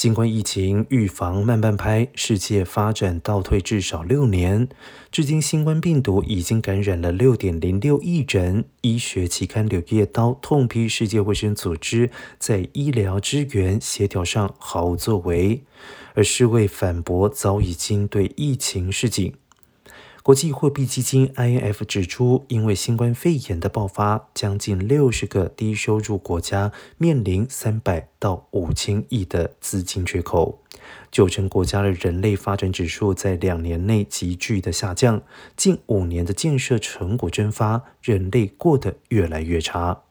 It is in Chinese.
新冠疫情预防慢半拍，世界发展倒退至少六年。至今，新冠病毒已经感染了六点零六亿人。医学期刊《柳叶刀》痛批世界卫生组织在医疗支援协调上毫无作为，而世卫反驳早已经对疫情示警。国际货币基金 （IMF） 指出，因为新冠肺炎的爆发，将近六十个低收入国家面临三百到五千亿的资金缺口。九成国家的人类发展指数在两年内急剧的下降，近五年的建设成果蒸发，人类过得越来越差。